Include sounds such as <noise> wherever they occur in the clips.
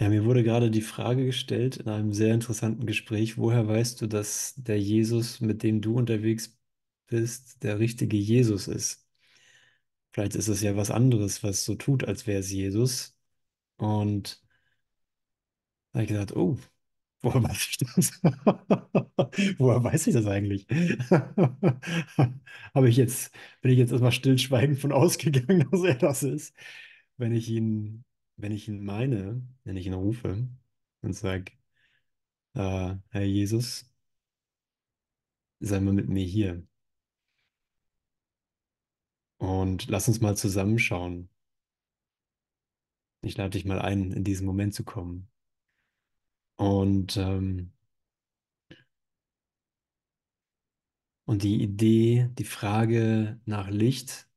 Ja, mir wurde gerade die Frage gestellt in einem sehr interessanten Gespräch, woher weißt du, dass der Jesus, mit dem du unterwegs bist, der richtige Jesus ist? Vielleicht ist es ja was anderes, was so tut, als wäre es Jesus. Und da habe ich gedacht, oh, <laughs> woher weiß ich das? <laughs> Woher weiß ich das eigentlich? <laughs> Habe ich jetzt, bin ich jetzt erstmal stillschweigend von ausgegangen, dass er das ist? Wenn ich ihn, wenn ich ihn meine, wenn ich ihn rufe und sage, äh, Herr Jesus, sei mal mit mir hier und lass uns mal zusammenschauen. Ich lade dich mal ein, in diesen Moment zu kommen. Und, ähm, und die Idee, die Frage nach Licht,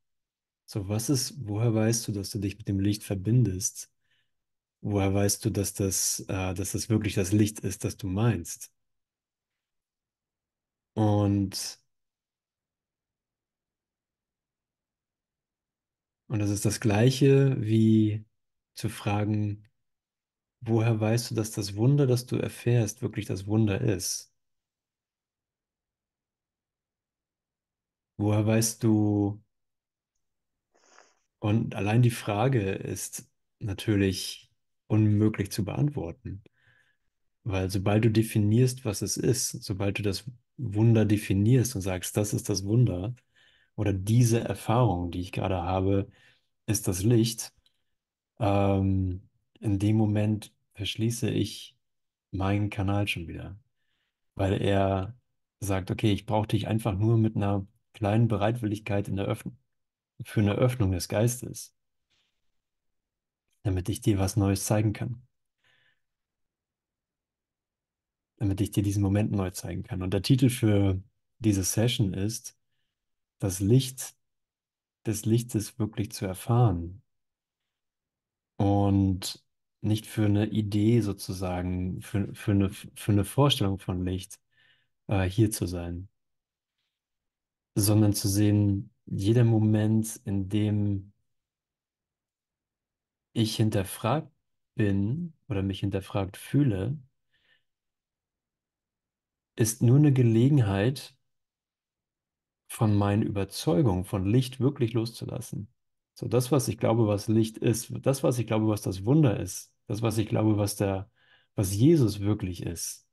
so was ist, woher weißt du, dass du dich mit dem Licht verbindest? Woher weißt du, dass das, äh, dass das wirklich das Licht ist, das du meinst? Und, und das ist das Gleiche wie zu fragen, woher weißt du, dass das Wunder, das du erfährst, wirklich das Wunder ist? Woher weißt du, und allein die Frage ist natürlich unmöglich zu beantworten, weil sobald du definierst, was es ist, sobald du das Wunder definierst und sagst, das ist das Wunder oder diese Erfahrung, die ich gerade habe, ist das Licht, ähm, in dem Moment verschließe ich meinen Kanal schon wieder, weil er sagt, okay, ich brauche dich einfach nur mit einer kleinen Bereitwilligkeit in der Öffnung für eine Öffnung des Geistes, damit ich dir was Neues zeigen kann, damit ich dir diesen Moment neu zeigen kann. Und der Titel für diese Session ist, das Licht des Lichtes wirklich zu erfahren und nicht für eine Idee sozusagen, für, für eine, für eine Vorstellung von Licht äh, hier zu sein, sondern zu sehen, jeder Moment, in dem ich hinterfragt bin oder mich hinterfragt fühle, ist nur eine Gelegenheit, von meinen Überzeugungen von Licht wirklich loszulassen. So das, was ich glaube, was Licht ist, das, was ich glaube, was das Wunder ist, das, was ich glaube, was der, was Jesus wirklich ist,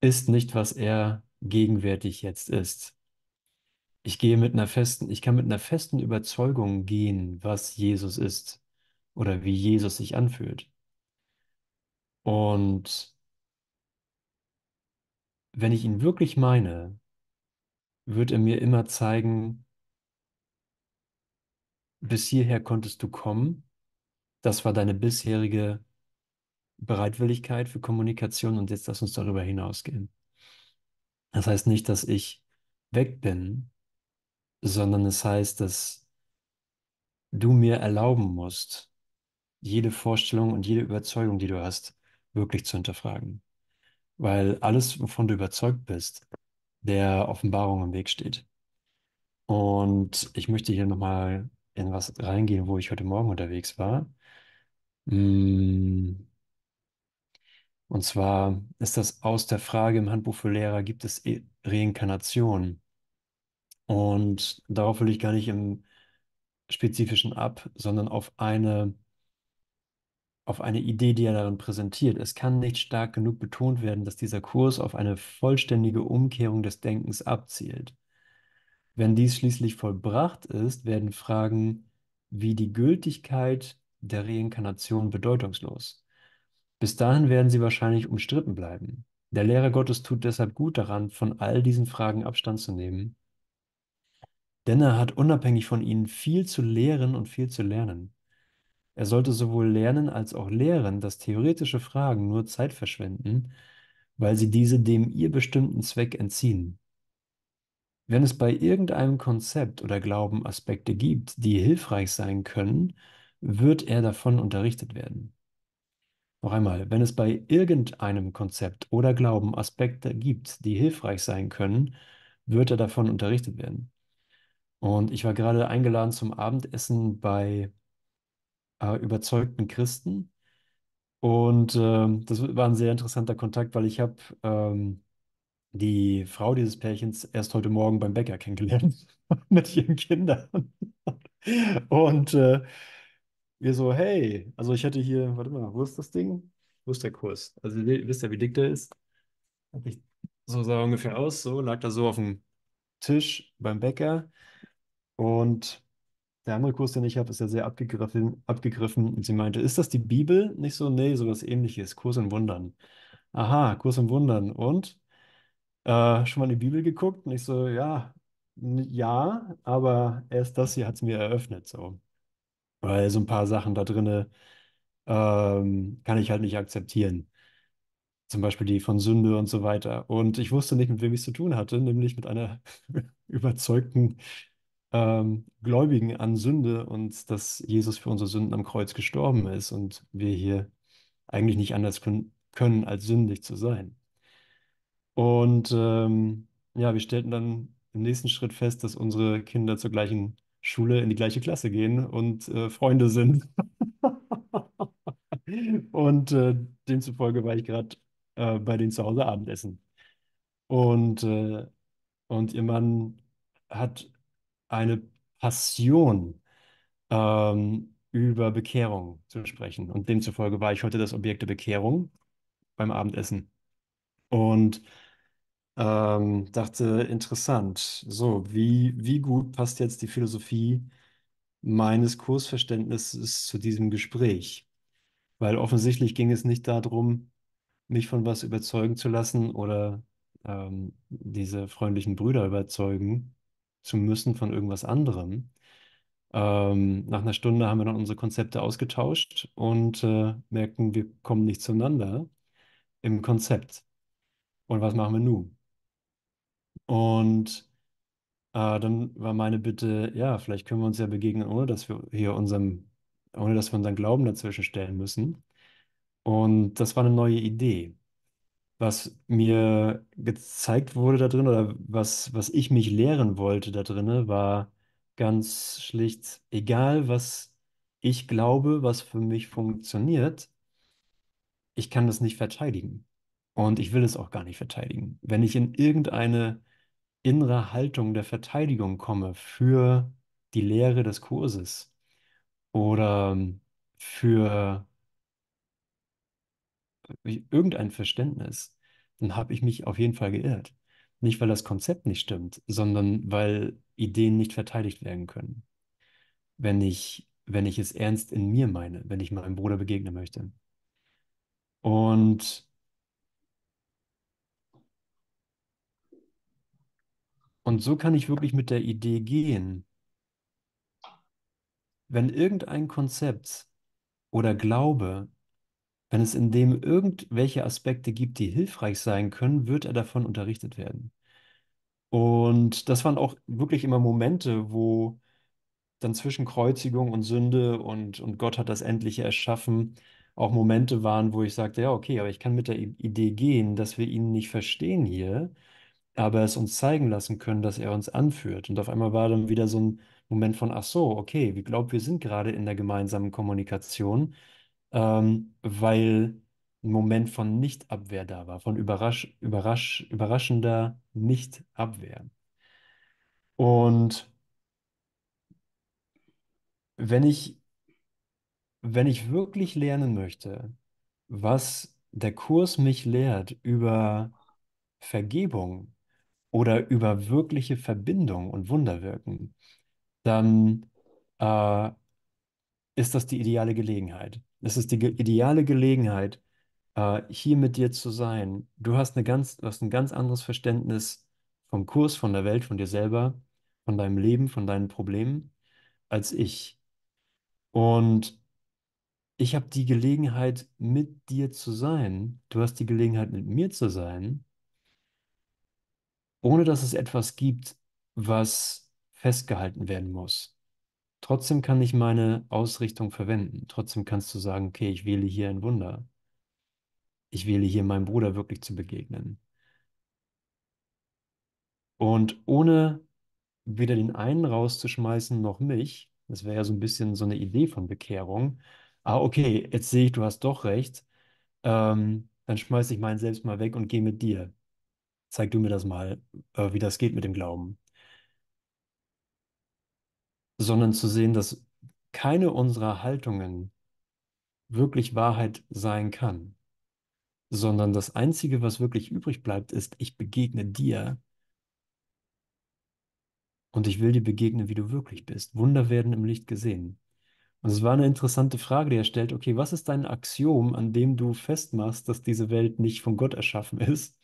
ist nicht, was er gegenwärtig jetzt ist. Ich gehe mit einer festen, ich kann mit einer festen Überzeugung gehen, was Jesus ist oder wie Jesus sich anfühlt. Und wenn ich ihn wirklich meine, wird er mir immer zeigen, bis hierher konntest du kommen. Das war deine bisherige Bereitwilligkeit für Kommunikation und jetzt lass uns darüber hinausgehen. Das heißt nicht, dass ich weg bin, sondern es heißt, dass du mir erlauben musst, jede Vorstellung und jede Überzeugung, die du hast, wirklich zu hinterfragen. Weil alles, wovon du überzeugt bist, der Offenbarung im Weg steht. Und ich möchte hier nochmal in was reingehen, wo ich heute Morgen unterwegs war. Mm, Und zwar ist das aus der Frage im Handbuch für Lehrer, gibt es E- Reinkarnation? Und darauf will ich gar nicht im Spezifischen ab, sondern auf eine, auf eine Idee, die er darin präsentiert. Es kann nicht stark genug betont werden, dass dieser Kurs auf eine vollständige Umkehrung des Denkens abzielt. Wenn dies schließlich vollbracht ist, werden Fragen wie die Gültigkeit der Reinkarnation bedeutungslos. Bis dahin werden sie wahrscheinlich umstritten bleiben. Der Lehrer Gottes tut deshalb gut daran, von all diesen Fragen Abstand zu nehmen, denn er hat unabhängig von ihnen viel zu lehren und viel zu lernen. Er sollte sowohl lernen als auch lehren, dass theoretische Fragen nur Zeit verschwenden, weil sie diese dem ihr bestimmten Zweck entziehen. Wenn es bei irgendeinem Konzept oder Glauben Aspekte gibt, die hilfreich sein können, wird er davon unterrichtet werden. Noch einmal, wenn es bei irgendeinem Konzept oder Glauben Aspekte gibt, die hilfreich sein können, wird er davon unterrichtet werden. Und ich war gerade eingeladen zum Abendessen bei äh, überzeugten Christen Und ähm, das war ein sehr interessanter Kontakt, weil ich habe ähm, die Frau dieses Pärchens erst heute Morgen beim Bäcker kennengelernt <laughs> mit ihren Kindern. Und äh, wir so, hey, also ich hatte hier, warte mal, wo ist das Ding? Wo ist der Kurs? Also ihr wisst ja, wie dick der ist. So sah er ungefähr aus, so lag da so auf dem Tisch beim Bäcker. Und der andere Kurs, den ich habe, ist ja sehr abgegriffen, abgegriffen. Und sie meinte, ist das die Bibel? Nicht so, nee, sowas ähnliches. Kurs in Wundern. Aha, Kurs in Wundern. Und? Äh, schon mal in die Bibel geguckt? Und ich so, ja, ja, aber erst das hier hat es mir eröffnet, so. Weil so ein paar Sachen da drinne ähm, kann ich halt nicht akzeptieren. Zum Beispiel die von Sünde und so weiter. Und ich wusste nicht, mit wem ich es zu tun hatte, nämlich mit einer <laughs> überzeugten ähm, Gläubigen an Sünde und dass Jesus für unsere Sünden am Kreuz gestorben ist und wir hier eigentlich nicht anders können, als sündig zu sein. Und ähm, ja, wir stellten dann im nächsten Schritt fest, dass unsere Kinder zur gleichen Schule in die gleiche Klasse gehen und äh, Freunde sind. <laughs> Und äh, demzufolge war ich gerade äh, bei denen zu Hause Abendessen. Und, äh, und ihr Mann hat eine Passion, ähm, über Bekehrung zu sprechen. Und demzufolge war ich heute das Objekt der Bekehrung beim Abendessen. Und ähm, dachte, interessant. So, wie, wie gut passt jetzt die Philosophie meines Kursverständnisses zu diesem Gespräch? Weil offensichtlich ging es nicht darum, mich von was überzeugen zu lassen oder ähm, diese freundlichen Brüder überzeugen zu müssen von irgendwas anderem. Ähm, nach einer Stunde haben wir dann unsere Konzepte ausgetauscht und äh, merkten, wir kommen nicht zueinander im Konzept. Und was machen wir nun? Und äh, dann war meine Bitte, ja, vielleicht können wir uns ja begegnen, ohne dass wir hier unserem, ohne dass wir unseren Glauben dazwischen stellen müssen. Und das war eine neue Idee. Was mir gezeigt wurde da drin oder was, was ich mich lehren wollte da drin, war ganz schlicht, egal was ich glaube, was für mich funktioniert, ich kann das nicht verteidigen. Und ich will es auch gar nicht verteidigen. Wenn ich in irgendeine innere Haltung der Verteidigung komme für die Lehre des Kurses oder für irgendein Verständnis, dann habe ich mich auf jeden Fall geirrt. Nicht, weil das Konzept nicht stimmt, sondern weil Ideen nicht verteidigt werden können, wenn ich, wenn ich es ernst in mir meine, wenn ich meinem Bruder begegnen möchte. Und, und so kann ich wirklich mit der Idee gehen, wenn irgendein Konzept oder Glaube, wenn es in dem irgendwelche Aspekte gibt, die hilfreich sein können, wird er davon unterrichtet werden. Und das waren auch wirklich immer Momente, wo dann zwischen Kreuzigung und Sünde und, und Gott hat das Endliche erschaffen, auch Momente waren, wo ich sagte, ja, okay, aber ich kann mit der Idee gehen, dass wir ihn nicht verstehen hier, aber es uns zeigen lassen können, dass er uns anführt. Und auf einmal war dann wieder so ein Moment von, ach so, okay, wir glauben, wir sind gerade in der gemeinsamen Kommunikation, ähm, weil ein Moment von Nichtabwehr da war, von überrasch, überrasch, überraschender Nichtabwehr. Und wenn ich Wenn ich wirklich lernen möchte, was der Kurs mich lehrt über Vergebung oder über wirkliche Verbindung und Wunderwirken, dann äh, ist das die ideale Gelegenheit. Es ist die ideale Gelegenheit, äh, hier mit dir zu sein. Du hast eine ganz, du hast ein ganz anderes Verständnis vom Kurs, von der Welt, von dir selber, von deinem Leben, von deinen Problemen als ich. Und ich habe die Gelegenheit, mit dir zu sein. Du hast die Gelegenheit, mit mir zu sein, ohne dass es etwas gibt, was festgehalten werden muss. Trotzdem kann ich meine Ausrichtung verwenden. Trotzdem kannst du sagen, okay, ich wähle hier ein Wunder. Ich wähle hier meinem Bruder wirklich zu begegnen. Und ohne weder den einen rauszuschmeißen noch mich, das wäre ja so ein bisschen so eine Idee von Bekehrung. Ah, okay, jetzt sehe ich, du hast doch recht. ähm, dann schmeiß ich meinen selbst mal weg und gehe mit dir. Zeig du mir das mal, äh, wie das geht mit dem Glauben. Sondern zu sehen, dass keine unserer Haltungen wirklich Wahrheit sein kann, sondern das Einzige, was wirklich übrig bleibt, ist, ich begegne dir und ich will dir begegnen, wie du wirklich bist. Wunder werden im Licht gesehen. Und es war eine interessante Frage, die er stellt, okay, was ist dein Axiom, an dem du festmachst, dass diese Welt nicht von Gott erschaffen ist?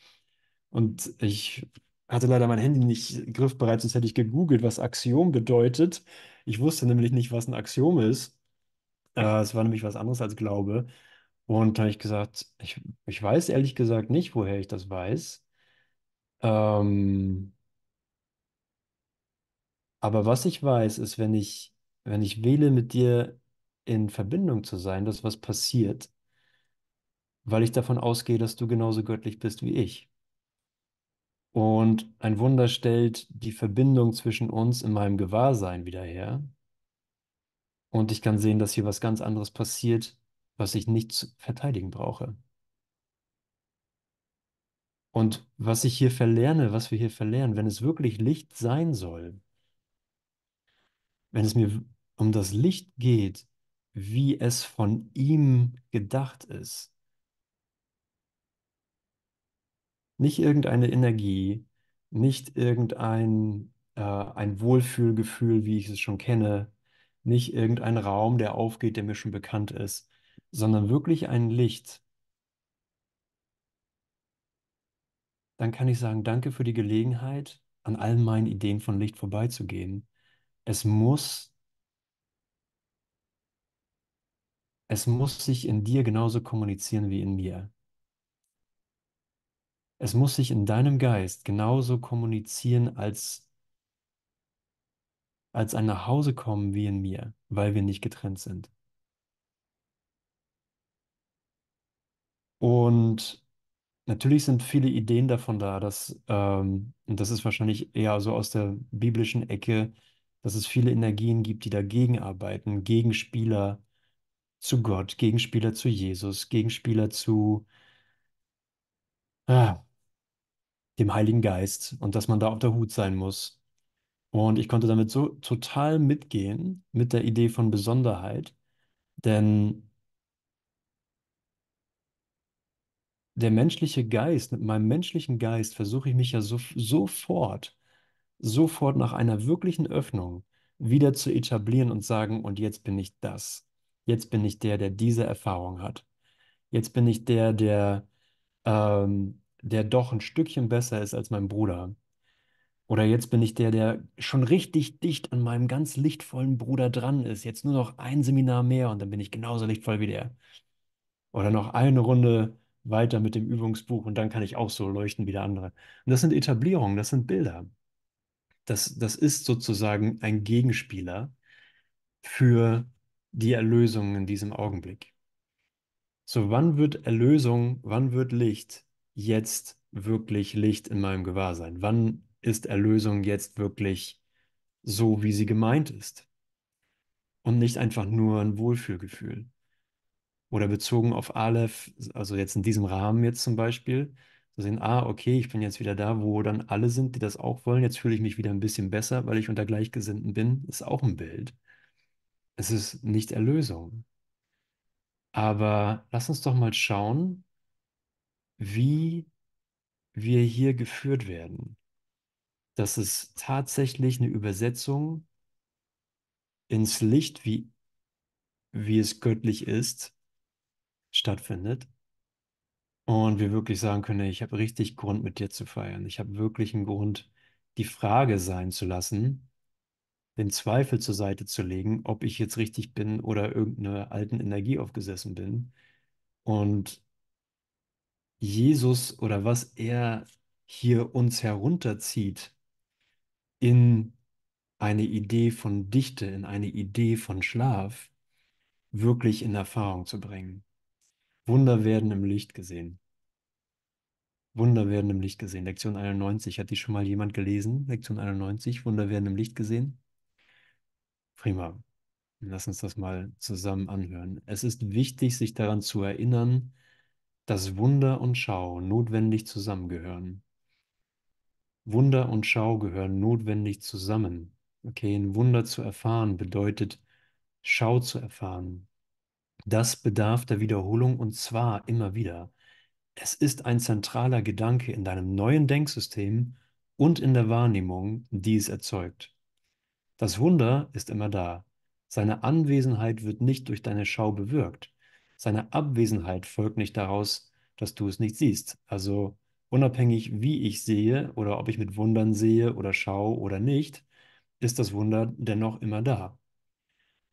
Und ich hatte leider mein Handy nicht griffbereit, sonst hätte ich gegoogelt, was Axiom bedeutet. Ich wusste nämlich nicht, was ein Axiom ist. Äh, es war nämlich was anderes als Glaube. Und da habe ich gesagt, ich, ich weiß ehrlich gesagt nicht, woher ich das weiß. Ähm, aber was ich weiß, ist, wenn ich, wenn ich wähle, mit dir in Verbindung zu sein, dass was passiert, weil ich davon ausgehe, dass du genauso göttlich bist wie ich. Und ein Wunder stellt die Verbindung zwischen uns in meinem Gewahrsein wieder her. Und ich kann sehen, dass hier was ganz anderes passiert, was ich nicht zu verteidigen brauche. Und was ich hier verlerne, was wir hier verlernen, wenn es wirklich Licht sein soll, wenn es mir um das Licht geht, wie es von ihm gedacht ist, nicht irgendeine Energie, nicht irgendein äh, ein Wohlfühlgefühl, wie ich es schon kenne, nicht irgendein Raum, der aufgeht, der mir schon bekannt ist, sondern wirklich ein Licht, dann kann ich sagen, danke für die Gelegenheit, an allen meinen Ideen von Licht vorbeizugehen. Es muss, es muss sich in dir genauso kommunizieren wie in mir. Es muss sich in deinem Geist genauso kommunizieren als, als ein Nachhausekommen wie in mir, weil wir nicht getrennt sind. Und natürlich sind viele Ideen davon da, dass, ähm, und das ist wahrscheinlich eher so aus der biblischen Ecke, dass es viele Energien gibt, die dagegen arbeiten, Gegenspieler zu Gott, Gegenspieler zu Jesus, Gegenspieler zu ah, dem Heiligen Geist und dass man da auf der Hut sein muss. Und ich konnte damit so total mitgehen mit der Idee von Besonderheit, denn der menschliche Geist, mit meinem menschlichen Geist versuche ich mich ja so, sofort, sofort nach einer wirklichen Öffnung wieder zu etablieren und sagen, und jetzt bin ich das. Jetzt bin ich der, der diese Erfahrung hat. Jetzt bin ich der, der, ähm, der doch ein Stückchen besser ist als mein Bruder. Oder jetzt bin ich der, der schon richtig dicht an meinem ganz lichtvollen Bruder dran ist. Jetzt nur noch ein Seminar mehr und dann bin ich genauso lichtvoll wie der. Oder noch eine Runde weiter mit dem Übungsbuch und dann kann ich auch so leuchten wie der andere. Und das sind Etablierungen, das sind Bilder. Das, das ist sozusagen ein Gegenspieler für die Erlösung in diesem Augenblick. So, wann wird Erlösung, wann wird Licht jetzt wirklich Licht in meinem Gewahrsein? Wann ist Erlösung jetzt wirklich so, wie sie gemeint ist? Und nicht einfach nur ein Wohlfühlgefühl. Oder bezogen auf Aleph, also jetzt in diesem Rahmen jetzt zum Beispiel, zu sehen, ah, okay, ich bin jetzt wieder da, wo dann alle sind, die das auch wollen. Jetzt fühle ich mich wieder ein bisschen besser, weil ich unter Gleichgesinnten bin. Ist auch ein Bild. Es ist nicht Erlösung. Aber lass uns doch mal schauen, wie wir hier geführt werden. Dass es tatsächlich eine Übersetzung ins Licht, wie, wie es göttlich ist, stattfindet. Und wir wirklich sagen können, ich habe richtig Grund, mit dir zu feiern. Ich habe wirklich einen Grund, die Frage sein zu lassen, den Zweifel zur Seite zu legen, ob ich jetzt richtig bin oder irgendeiner alten Energie aufgesessen bin. Und Jesus oder was er hier uns herunterzieht in eine Idee von Dichte, in eine Idee von Schlaf, wirklich in Erfahrung zu bringen. Wunder werden im Licht gesehen. Wunder werden im Licht gesehen. Lektion 91. Hat die schon mal jemand gelesen? Lektion 91. Wunder werden im Licht gesehen. Prima. Lass uns das mal zusammen anhören. Es ist wichtig, sich daran zu erinnern, dass Wunder und Schau notwendig zusammengehören. Wunder und Schau gehören notwendig zusammen. Okay, ein Wunder zu erfahren bedeutet Schau zu erfahren. Das bedarf der Wiederholung und zwar immer wieder. Es ist ein zentraler Gedanke in deinem neuen Denksystem und in der Wahrnehmung, die es erzeugt. Das Wunder ist immer da. Seine Anwesenheit wird nicht durch deine Schau bewirkt. Seine Abwesenheit folgt nicht daraus, dass du es nicht siehst. Also unabhängig, wie ich sehe oder ob ich mit Wundern sehe oder schaue oder nicht, ist das Wunder dennoch immer da.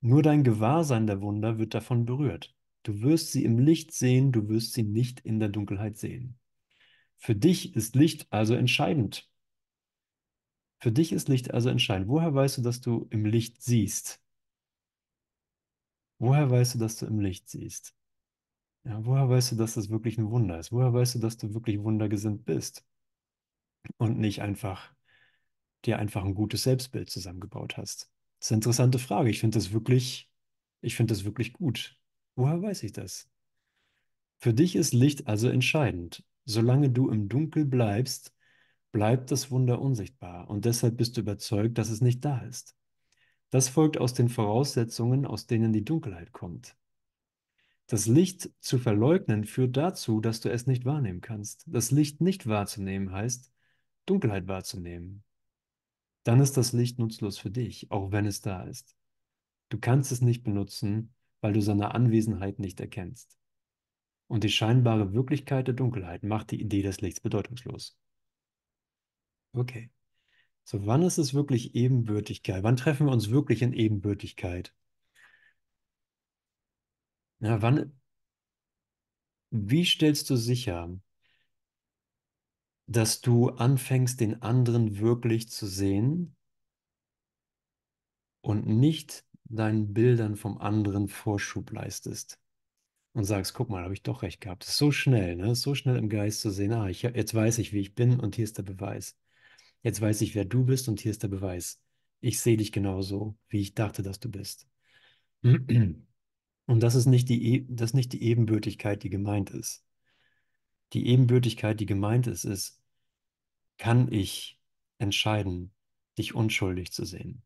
Nur dein Gewahrsein der Wunder wird davon berührt. Du wirst sie im Licht sehen, du wirst sie nicht in der Dunkelheit sehen. Für dich ist Licht also entscheidend. Für dich ist Licht also entscheidend. Woher weißt du, dass du im Licht siehst? Woher weißt du, dass du im Licht siehst? Ja, woher weißt du, dass das wirklich ein Wunder ist? Woher weißt du, dass du wirklich wundergesinnt bist und nicht einfach dir einfach ein gutes Selbstbild zusammengebaut hast? Das ist eine interessante Frage. Ich finde das wirklich, ich finde das wirklich gut. Woher weiß ich das? Für dich ist Licht also entscheidend. Solange du im Dunkel bleibst, bleibt das Wunder unsichtbar und deshalb bist du überzeugt, dass es nicht da ist. Das folgt aus den Voraussetzungen, aus denen die Dunkelheit kommt. Das Licht zu verleugnen führt dazu, dass du es nicht wahrnehmen kannst. Das Licht nicht wahrzunehmen heißt, Dunkelheit wahrzunehmen. Dann ist das Licht nutzlos für dich, auch wenn es da ist. Du kannst es nicht benutzen, weil du seine Anwesenheit nicht erkennst. Und die scheinbare Wirklichkeit der Dunkelheit macht die Idee des Lichts bedeutungslos. Okay. So, wann ist es wirklich Ebenbürtigkeit? Wann treffen wir uns wirklich in Ebenbürtigkeit? Ja, wann, wie stellst du sicher, dass du anfängst, den anderen wirklich zu sehen und nicht deinen Bildern vom anderen Vorschub leistest? Und sagst, guck mal, habe ich doch recht gehabt. Das ist so schnell, ne? So schnell im Geist zu sehen, ah, ich, jetzt weiß ich, wie ich bin und hier ist der Beweis. Jetzt weiß ich, wer du bist und hier ist der Beweis. Ich sehe dich genauso, wie ich dachte, dass du bist. Und das ist nicht die, e, das nicht die Ebenbürtigkeit, die gemeint ist. Die Ebenbürtigkeit, die gemeint ist, ist, kann ich entscheiden, dich unschuldig zu sehen?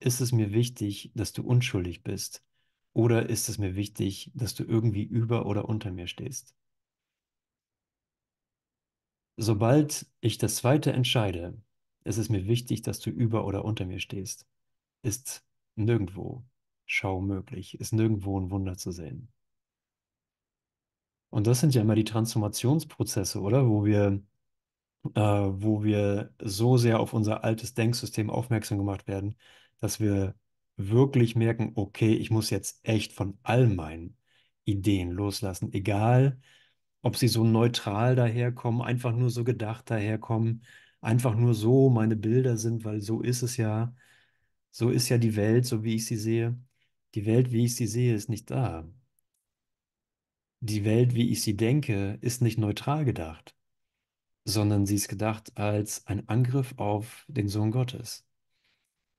Ist es mir wichtig, dass du unschuldig bist? Oder ist es mir wichtig, dass du irgendwie über oder unter mir stehst? Sobald ich das zweite entscheide, ist es mir wichtig, dass du über oder unter mir stehst, ist nirgendwo Schau möglich, ist nirgendwo ein Wunder zu sehen. Und das sind ja immer die Transformationsprozesse, oder? Wo wir, äh, wo wir so sehr auf unser altes Denksystem aufmerksam gemacht werden, dass wir wirklich merken, okay, ich muss jetzt echt von all meinen Ideen loslassen, egal ob sie so neutral daherkommen, einfach nur so gedacht daherkommen, einfach nur so meine Bilder sind, weil so ist es ja, so ist ja die Welt, so wie ich sie sehe. Die Welt, wie ich sie sehe, ist nicht da. Die Welt, wie ich sie denke, ist nicht neutral gedacht, sondern sie ist gedacht als ein Angriff auf den Sohn Gottes.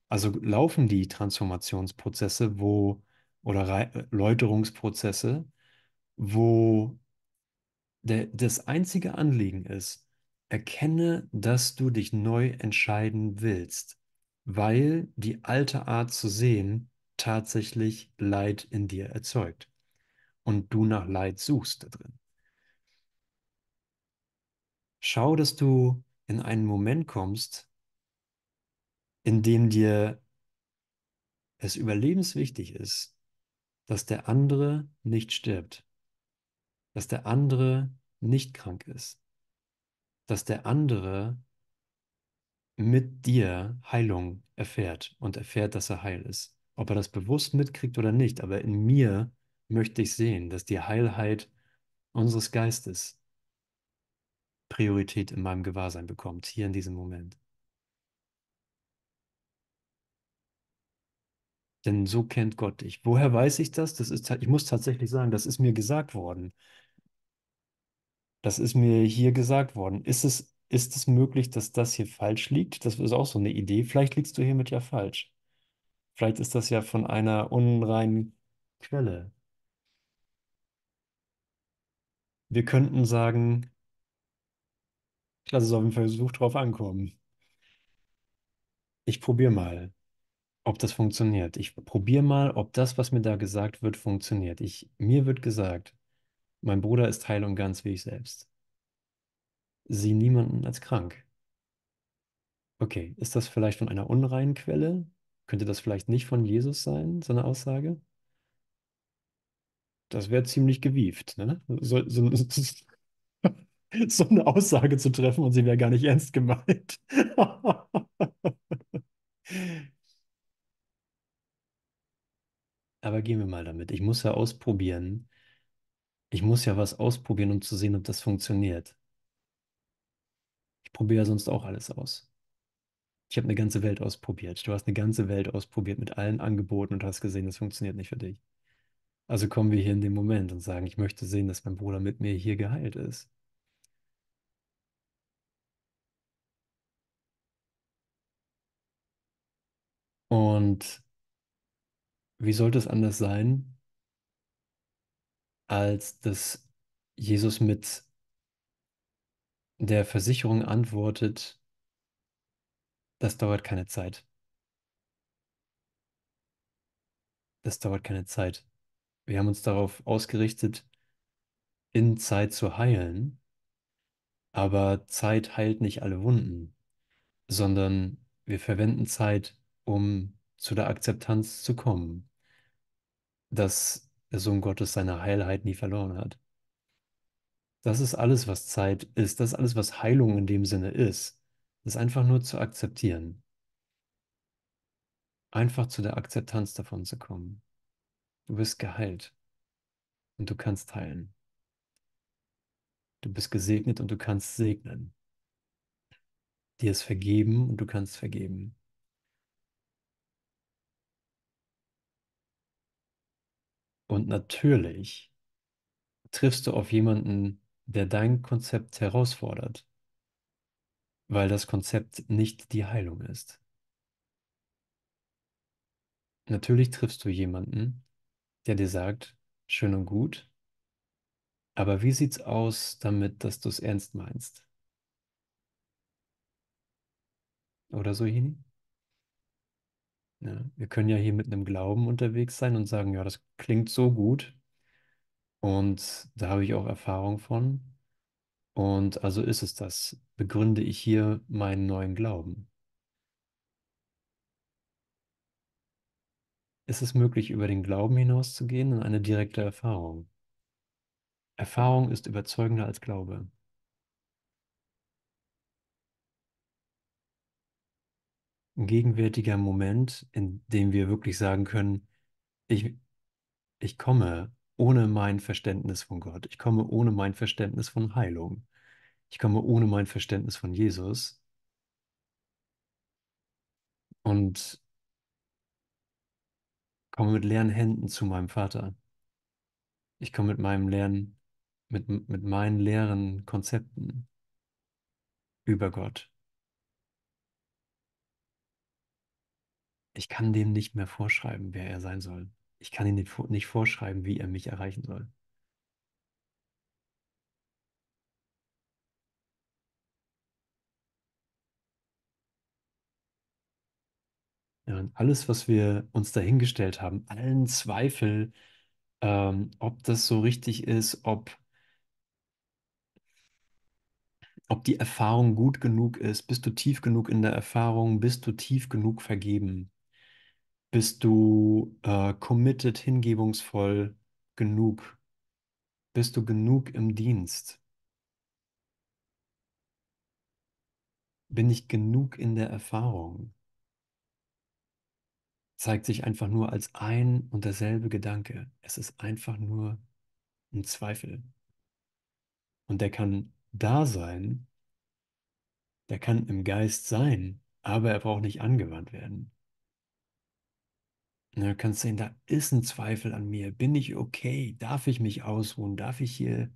Also laufen die Transformationsprozesse, wo oder Läuterungsprozesse, wo der, das einzige Anliegen ist, erkenne, dass du dich neu entscheiden willst, weil die alte Art zu sehen tatsächlich Leid in dir erzeugt und du nach Leid suchst da drin. Schau, dass du in einen Moment kommst, in dem dir es überlebenswichtig ist, dass der andere nicht stirbt, dass der andere nicht krank ist, dass der andere mit dir Heilung erfährt und erfährt, dass er heil ist. Ob er das bewusst mitkriegt oder nicht, aber in mir möchte ich sehen, dass die Heilheit unseres Geistes Priorität in meinem Gewahrsein bekommt, hier in diesem Moment. Denn so kennt Gott dich. Woher weiß ich das? Das ist, ich muss tatsächlich sagen, das ist mir gesagt worden. Das ist mir hier gesagt worden. Ist es, ist es möglich, dass das hier falsch liegt? Das ist auch so eine Idee. Vielleicht liegst du hiermit ja falsch. Vielleicht ist das ja von einer unreinen Quelle. wir könnten sagen, ich lasse es auf den Versuch drauf ankommen. Ich probiere mal, ob das funktioniert. Ich probiere mal, ob das, was mir da gesagt wird, funktioniert. Ich, mir wird gesagt, mein Bruder ist heil und ganz wie ich selbst. Sieh niemanden als krank. Okay, ist das vielleicht von einer unreinen Quelle? Könnte das vielleicht nicht von Jesus sein, so eine Aussage? Das wäre ziemlich gewieft, ne? So, so, <laughs> so eine Aussage zu treffen und sie wäre gar nicht ernst gemeint. <laughs> Aber gehen wir mal damit. Ich muss ja ausprobieren. Ich muss ja was ausprobieren, um zu sehen, ob das funktioniert. Ich probiere ja sonst auch alles aus. Ich habe eine ganze Welt ausprobiert. Du hast eine ganze Welt ausprobiert mit allen Angeboten und hast gesehen, das funktioniert nicht für dich. Also kommen wir hier in den Moment und sagen, ich möchte sehen, dass mein Bruder mit mir hier geheilt ist. Und wie sollte es anders sein, als dass Jesus mit der Versicherung antwortet, das dauert keine Zeit. Das dauert keine Zeit. Wir haben uns darauf ausgerichtet, in Zeit zu heilen, aber Zeit heilt nicht alle Wunden, sondern wir verwenden Zeit, um zu der Akzeptanz zu kommen, dass der Sohn Gottes seine Heilheit nie verloren hat. Das ist alles, was Zeit ist. Das ist alles, was Heilung in dem Sinne ist. Das ist einfach nur zu akzeptieren. Einfach zu der Akzeptanz davon zu kommen. Du bist geheilt und du kannst heilen. Du bist gesegnet und du kannst segnen. Dir ist vergeben und du kannst vergeben. Und natürlich triffst du auf jemanden, der dein Konzept herausfordert, weil das Konzept nicht die Heilung ist. Natürlich triffst du jemanden, der dir sagt, schön und gut, aber wie sieht's aus damit, dass du es ernst meinst? Oder so, Hini? Ja, wir können ja hier mit einem Glauben unterwegs sein und sagen, ja, das klingt so gut und da habe ich auch Erfahrung von und also ist es das. Begründe ich hier meinen neuen Glauben? Ist es möglich, über den Glauben hinauszugehen in eine direkte Erfahrung? Erfahrung ist überzeugender als Glaube. Ein gegenwärtiger Moment, in dem wir wirklich sagen können, ich, ich komme ohne mein Verständnis von Gott, ich komme ohne mein Verständnis von Heilung, ich komme ohne mein Verständnis von Jesus und komme mit leeren Händen zu meinem Vater. Ich komme mit meinem leeren, mit, mit meinen leeren Konzepten über Gott. Ich kann dem nicht mehr vorschreiben, wer er sein soll. Ich kann ihm nicht vorschreiben, wie er mich erreichen soll. Ja, und alles, was wir uns dahingestellt haben, allen Zweifel, ähm, ob das so richtig ist, ob, ob die Erfahrung gut genug ist, bist du tief genug in der Erfahrung, bist du tief genug vergeben, bist du äh, committed, hingebungsvoll genug, bist du genug im Dienst, bin ich genug in der Erfahrung, zeigt sich einfach nur als ein und derselbe Gedanke. Es ist einfach nur ein Zweifel. Und der kann da sein, der kann im Geist sein, aber er braucht nicht angewandt werden. Du kannst sehen, da ist ein Zweifel an mir. Bin ich okay? Darf ich mich ausruhen? Darf ich hier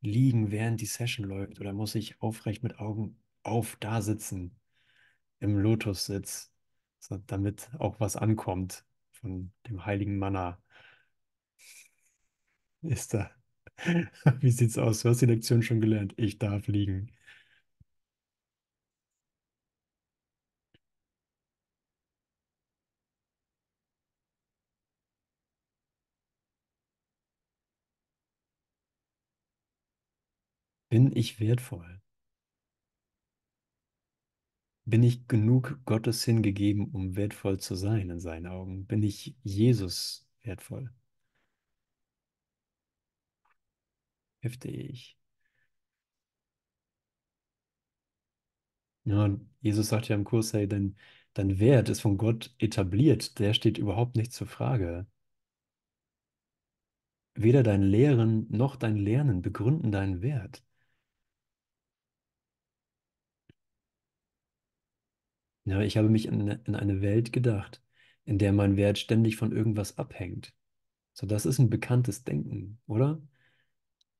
liegen, während die Session läuft? Oder muss ich aufrecht mit Augen auf da sitzen, im Lotussitz, so, damit auch was ankommt von dem heiligen Manna? Ist da. <laughs> Wie sieht's aus? Du hast die Lektion schon gelernt. Ich darf liegen. Bin ich wertvoll? Bin ich genug Gottes hingegeben, um wertvoll zu sein in seinen Augen? Bin ich Jesus wertvoll? Heftig. Ja, Jesus sagt ja im Kurs, hey, dein, dein Wert ist von Gott etabliert. Der steht überhaupt nicht zur Frage. Weder dein Lehren noch dein Lernen begründen deinen Wert. Ja, ich habe mich in, in eine Welt gedacht, in der mein Wert ständig von irgendwas abhängt. So, das ist ein bekanntes Denken, oder?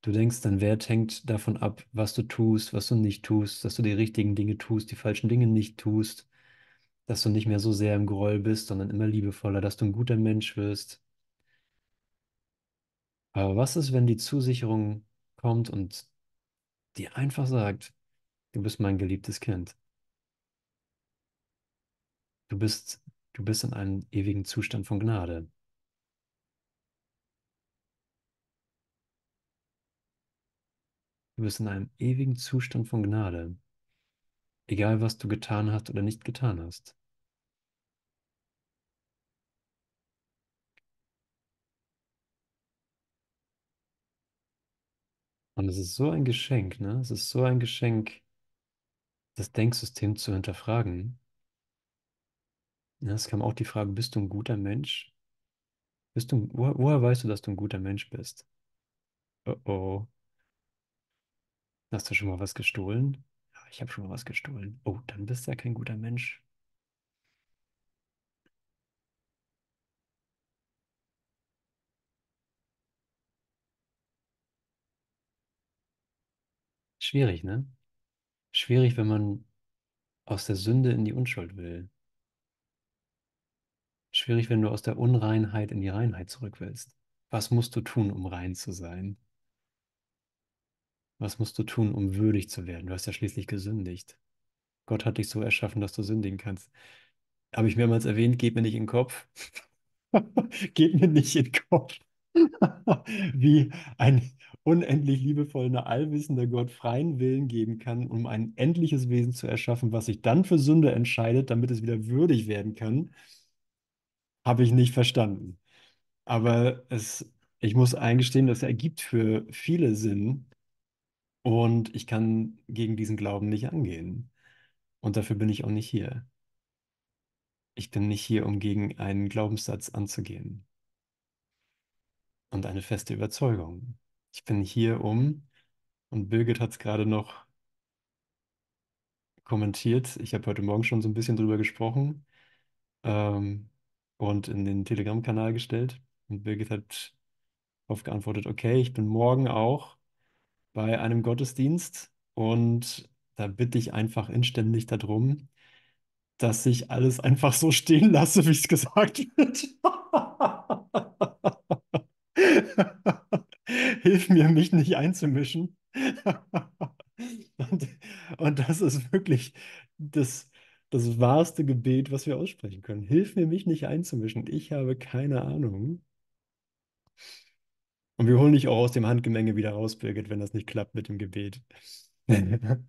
Du denkst, dein Wert hängt davon ab, was du tust, was du nicht tust, dass du die richtigen Dinge tust, die falschen Dinge nicht tust, dass du nicht mehr so sehr im Groll bist, sondern immer liebevoller, dass du ein guter Mensch wirst. Aber was ist, wenn die Zusicherung kommt und dir einfach sagt, du bist mein geliebtes Kind? Du bist, du bist in einem ewigen Zustand von Gnade. Du bist in einem ewigen Zustand von Gnade, egal was du getan hast oder nicht getan hast. Und es ist so ein Geschenk, ne? Es ist so ein Geschenk, das Denksystem zu hinterfragen. Ja, es kam auch die Frage, bist du ein guter Mensch? Bist du, woher, woher weißt du, dass du ein guter Mensch bist? Oh oh. Hast du schon mal was gestohlen? Ja, ich habe schon mal was gestohlen. Oh, dann bist du ja kein guter Mensch. Schwierig, ne? Schwierig, wenn man aus der Sünde in die Unschuld will. Schwierig, wenn du aus der Unreinheit in die Reinheit zurück willst. Was musst du tun, um rein zu sein? Was musst du tun, um würdig zu werden? Du hast ja schließlich gesündigt. Gott hat dich so erschaffen, dass du sündigen kannst. Habe ich mehrmals erwähnt, geht mir nicht in den Kopf. <laughs> Geht mir nicht in den Kopf. <laughs> Wie ein unendlich liebevoller, allwissender Gott freien Willen geben kann, um ein endliches Wesen zu erschaffen, was sich dann für Sünde entscheidet, damit es wieder würdig werden kann, habe ich nicht verstanden. Aber es, ich muss eingestehen, das ergibt für viele Sinn und ich kann gegen diesen Glauben nicht angehen. Und dafür bin ich auch nicht hier. Ich bin nicht hier, um gegen einen Glaubenssatz anzugehen und eine feste Überzeugung. Ich bin hier, um, und Birgit hat es gerade noch kommentiert, ich habe heute Morgen schon so ein bisschen drüber gesprochen ähm, und in den Telegram-Kanal gestellt. Und Birgit hat darauf geantwortet, okay, ich bin morgen auch bei einem Gottesdienst und da bitte ich einfach inständig darum, dass ich alles einfach so stehen lasse, wie es gesagt wird. <laughs> Hilf mir, mich nicht einzumischen. <laughs> Und, und das ist wirklich das, das wahrste Gebet, was wir aussprechen können. Hilf mir, mich nicht einzumischen. Ich habe keine Ahnung. Und wir holen dich auch aus dem Handgemenge wieder raus, Birgit, wenn das nicht klappt mit dem Gebet. <laughs>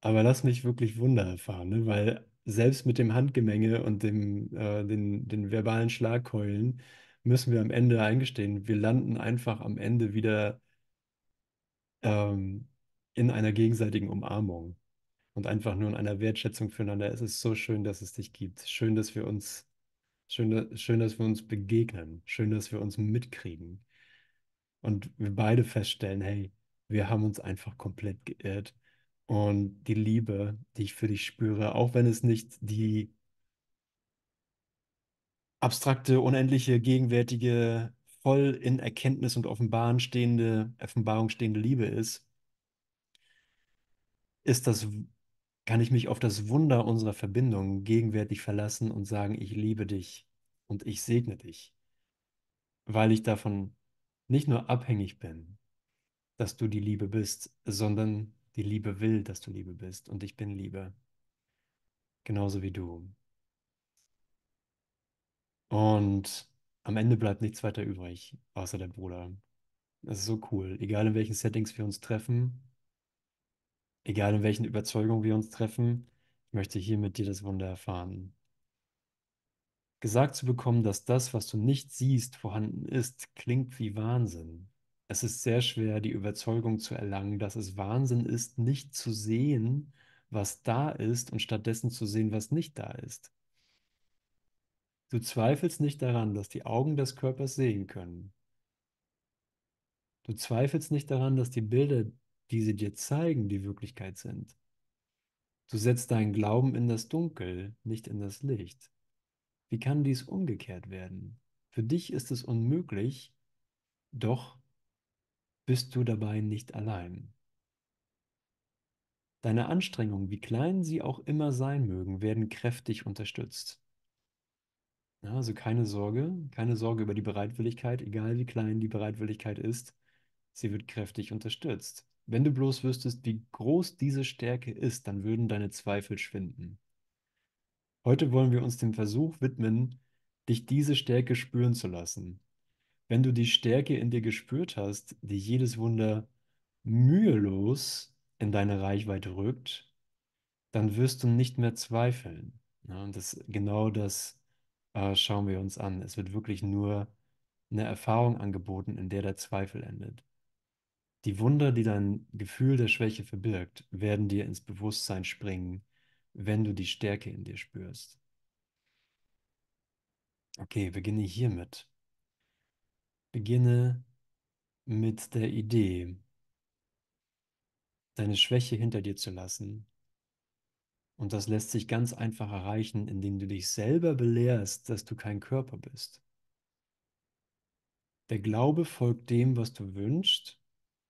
Aber lass mich wirklich Wunder erfahren, ne? Weil selbst mit dem Handgemenge und dem, äh, den, den verbalen Schlagkeulen müssen wir am Ende eingestehen, wir landen einfach am Ende wieder ähm, in einer gegenseitigen Umarmung und einfach nur in einer Wertschätzung füreinander. Es ist so schön, dass es dich gibt. Schön, dass wir uns, schön, schön, dass wir uns begegnen. Schön, dass wir uns mitkriegen. Und wir beide feststellen, hey, wir haben uns einfach komplett geirrt. Und die Liebe, die ich für dich spüre, auch wenn es nicht die abstrakte, unendliche, gegenwärtige, voll in Erkenntnis und Offenbaren stehende, Offenbarung stehende Liebe ist, ist das, kann ich mich auf das Wunder unserer Verbindung gegenwärtig verlassen und sagen, ich liebe dich und ich segne dich, weil ich davon nicht nur abhängig bin, dass du die Liebe bist, sondern die Liebe will, dass du Liebe bist. Und ich bin Liebe, genauso wie du. Und am Ende bleibt nichts weiter übrig, außer der Bruder. Das ist so cool. Egal in welchen Settings wir uns treffen, egal in welchen Überzeugungen wir uns treffen, ich möchte hier mit dir das Wunder erfahren. Gesagt zu bekommen, dass das, was du nicht siehst, vorhanden ist, klingt wie Wahnsinn. Es ist sehr schwer, die Überzeugung zu erlangen, dass es Wahnsinn ist, nicht zu sehen, was da ist und stattdessen zu sehen, was nicht da ist. Du zweifelst nicht daran, dass die Augen des Körpers sehen können. Du zweifelst nicht daran, dass die Bilder, die sie dir zeigen, die Wirklichkeit sind. Du setzt deinen Glauben in das Dunkel, nicht in das Licht. Wie kann dies umgekehrt werden? Für dich ist es unmöglich, doch bist du dabei nicht allein. Deine Anstrengungen, wie klein sie auch immer sein mögen, werden kräftig unterstützt. Also keine Sorge, keine Sorge über die Bereitwilligkeit, egal wie klein die Bereitwilligkeit ist, sie wird kräftig unterstützt. Wenn du bloß wüsstest, wie groß diese Stärke ist, dann würden deine Zweifel schwinden. Heute wollen wir uns dem Versuch widmen, dich diese Stärke spüren zu lassen. Wenn du die Stärke in dir gespürt hast, die jedes Wunder mühelos in deine Reichweite rückt, dann wirst du nicht mehr zweifeln. Und das, genau das äh, schauen wir uns an. Es wird wirklich nur eine Erfahrung angeboten, in der der Zweifel endet. Die Wunder, die dein Gefühl der Schwäche verbirgt, werden dir ins Bewusstsein springen, wenn du die Stärke in dir spürst. Okay, beginne hiermit. Beginne mit der Idee, deine Schwäche hinter dir zu lassen. Und das lässt sich ganz einfach erreichen, indem du dich selber belehrst, dass du kein Körper bist. Der Glaube folgt dem, was du wünschst,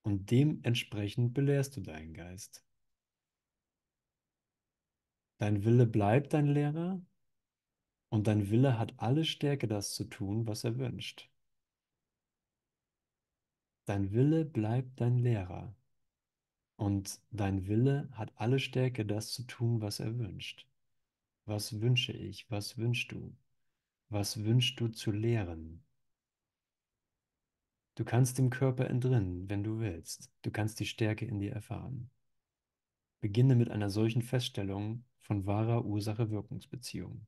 und dementsprechend belehrst du deinen Geist. Dein Wille bleibt dein Lehrer und dein Wille hat alle Stärke, das zu tun, was er wünscht. Dein Wille bleibt dein Lehrer und dein Wille hat alle Stärke, das zu tun, was er wünscht. Was wünsche ich? Was wünschst du? Was wünschst du zu lehren? Du kannst dem Körper entrinnen, wenn du willst. Du kannst die Stärke in dir erfahren. Beginne mit einer solchen Feststellung von wahrer Ursache-Wirkungsbeziehung.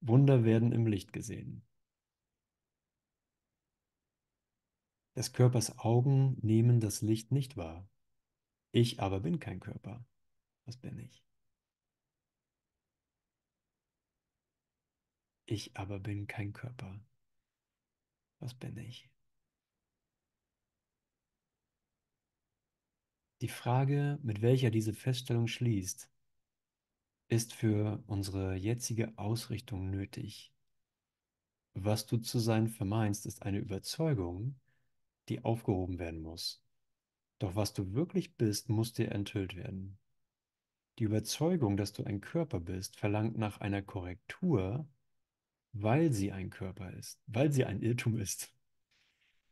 Wunder werden im Licht gesehen. Des Körpers Augen nehmen das Licht nicht wahr. Ich aber bin kein Körper. Was bin ich? Ich aber bin kein Körper. Was bin ich? Die Frage, mit welcher diese Feststellung schließt, ist für unsere jetzige Ausrichtung nötig. Was du zu sein vermeinst, ist eine Überzeugung, die aufgehoben werden muss. Doch was du wirklich bist, muss dir enthüllt werden. Die Überzeugung, dass du ein Körper bist, verlangt nach einer Korrektur, weil sie ein Körper ist, weil sie ein Irrtum ist.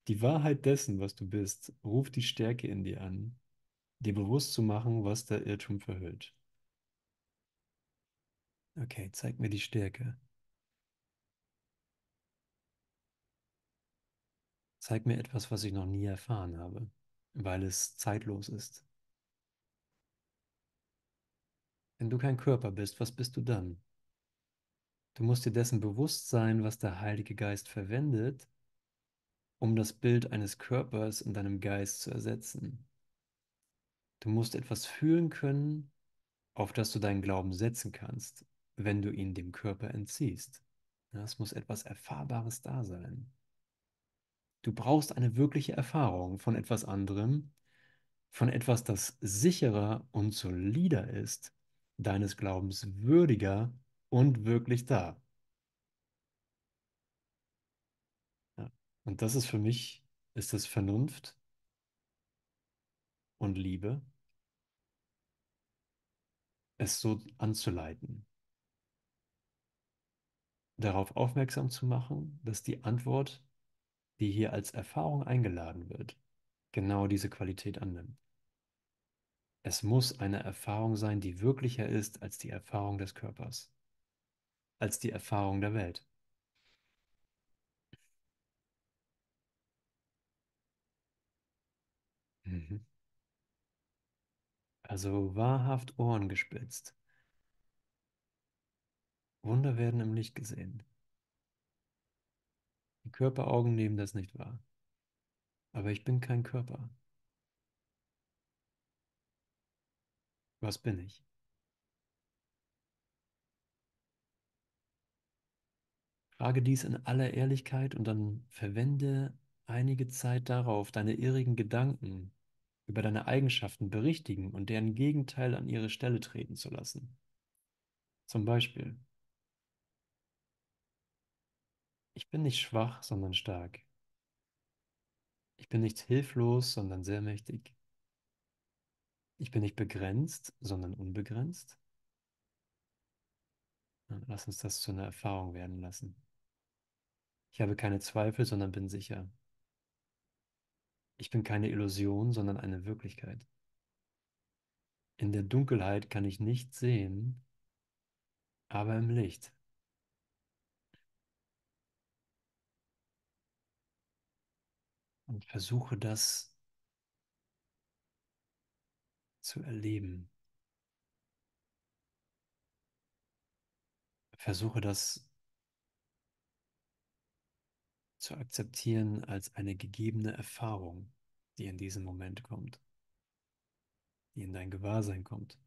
Die Wahrheit dessen, was du bist, ruft die Stärke in dir an, dir bewusst zu machen, was der Irrtum verhüllt. Okay, zeig mir die Stärke. Zeig mir etwas, was ich noch nie erfahren habe, weil es zeitlos ist. Wenn du kein Körper bist, was bist du dann? Du musst dir dessen bewusst sein, was der Heilige Geist verwendet, um das Bild eines Körpers in deinem Geist zu ersetzen. Du musst etwas fühlen können, auf das du deinen Glauben setzen kannst, wenn du ihn dem Körper entziehst. Es muss etwas Erfahrbares da sein. Du brauchst eine wirkliche Erfahrung von etwas anderem, von etwas, das sicherer und solider ist, deines Glaubens würdiger und wirklich da. Ja. Und das ist für mich, ist das Vernunft und Liebe, es so anzuleiten darauf aufmerksam zu machen, dass die Antwort die hier als Erfahrung eingeladen wird, genau diese Qualität annimmt. Es muss eine Erfahrung sein, die wirklicher ist als die Erfahrung des Körpers, als die Erfahrung der Welt. Mhm. Also wahrhaft Ohren gespitzt. Wunder werden im Licht gesehen. Die Körperaugen nehmen das nicht wahr. Aber ich bin kein Körper. Was bin ich? Frage dies in aller Ehrlichkeit und dann verwende einige Zeit darauf, deine irrigen Gedanken über deine Eigenschaften berichtigen und deren Gegenteil an ihre Stelle treten zu lassen. Zum Beispiel, ich bin nicht schwach, sondern stark. Ich bin nicht hilflos, sondern sehr mächtig. Ich bin nicht begrenzt, sondern unbegrenzt. Lass uns das zu einer Erfahrung werden lassen. Ich habe keine Zweifel, sondern bin sicher. Ich bin keine Illusion, sondern eine Wirklichkeit. In der Dunkelheit kann ich nicht sehen, aber im Licht. Und versuche das zu erleben. Versuche das zu akzeptieren als eine gegebene Erfahrung, die in diesem Moment kommt, die in dein Gewahrsein kommt,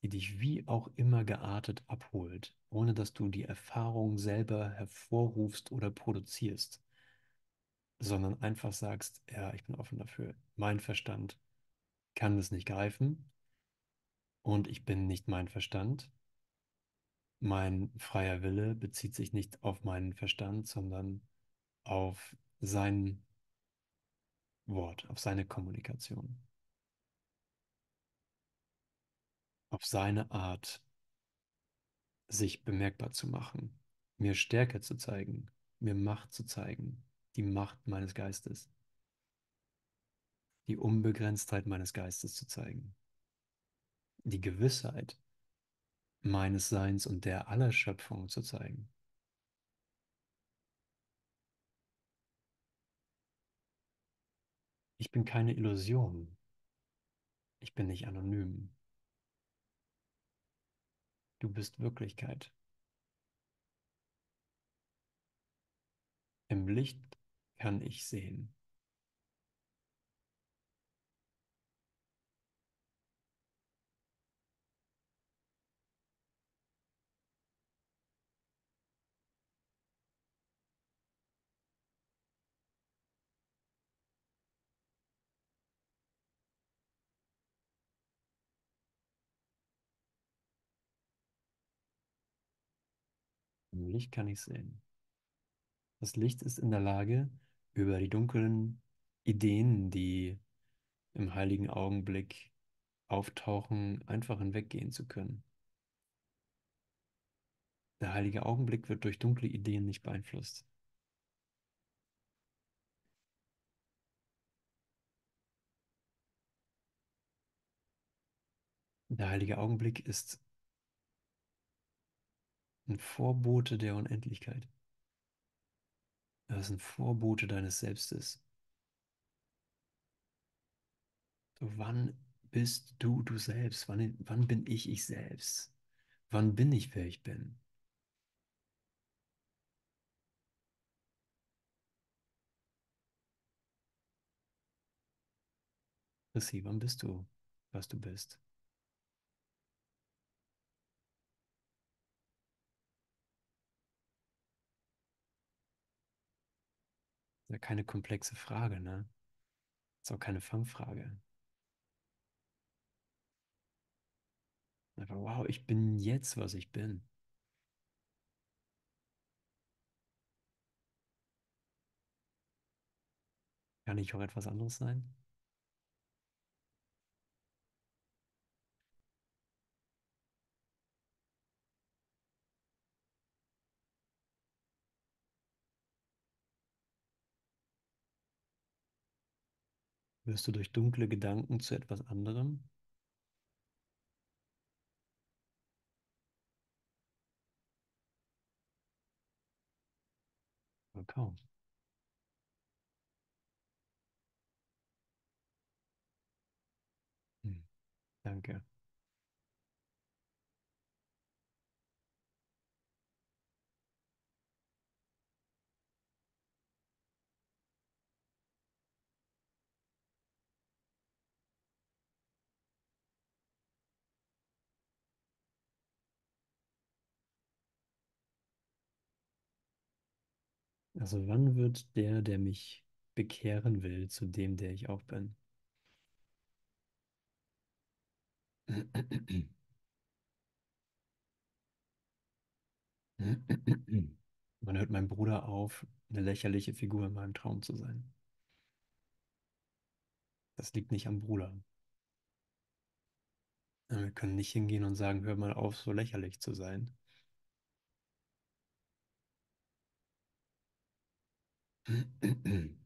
die dich wie auch immer geartet abholt, ohne dass du die Erfahrung selber hervorrufst oder produzierst, sondern einfach sagst, ja, ich bin offen dafür. Mein Verstand kann es nicht greifen und ich bin nicht mein Verstand. Mein freier Wille bezieht sich nicht auf meinen Verstand, sondern auf sein Wort, auf seine Kommunikation, auf seine Art, sich bemerkbar zu machen, mir Stärke zu zeigen, mir Macht zu zeigen, die Macht meines Geistes, die Unbegrenztheit meines Geistes zu zeigen, die Gewissheit meines Seins und der aller Schöpfung zu zeigen. Ich bin keine Illusion. Ich bin nicht anonym. Du bist Wirklichkeit. Im Licht kann ich sehen. Im Licht kann ich sehen. Das Licht ist in der Lage, über die dunklen Ideen, die im heiligen Augenblick auftauchen, einfach hinweggehen zu können. Der heilige Augenblick wird durch dunkle Ideen nicht beeinflusst. Der heilige Augenblick ist ein Vorbote der Unendlichkeit. Er ist ein Vorbote deines Selbstes. So, wann bist du du selbst? Wann, wann bin ich ich selbst? Wann bin ich, wer ich bin? Chrissy, wann bist du, was du bist? Ja keine komplexe Frage, ne? Ist auch keine Fangfrage. Einfach, wow, ich bin jetzt, was ich bin. Kann ich auch etwas anderes sein? Wirst du durch dunkle Gedanken zu etwas anderem? Wohl kaum. Hm, danke. Also wann wird der, der mich bekehren will, zu dem, der ich auch bin? Wann hört mein Bruder auf, eine lächerliche Figur in meinem Traum zu sein? Das liegt nicht am Bruder. Wir können nicht hingehen und sagen, hör mal auf, so lächerlich zu sein. <clears throat>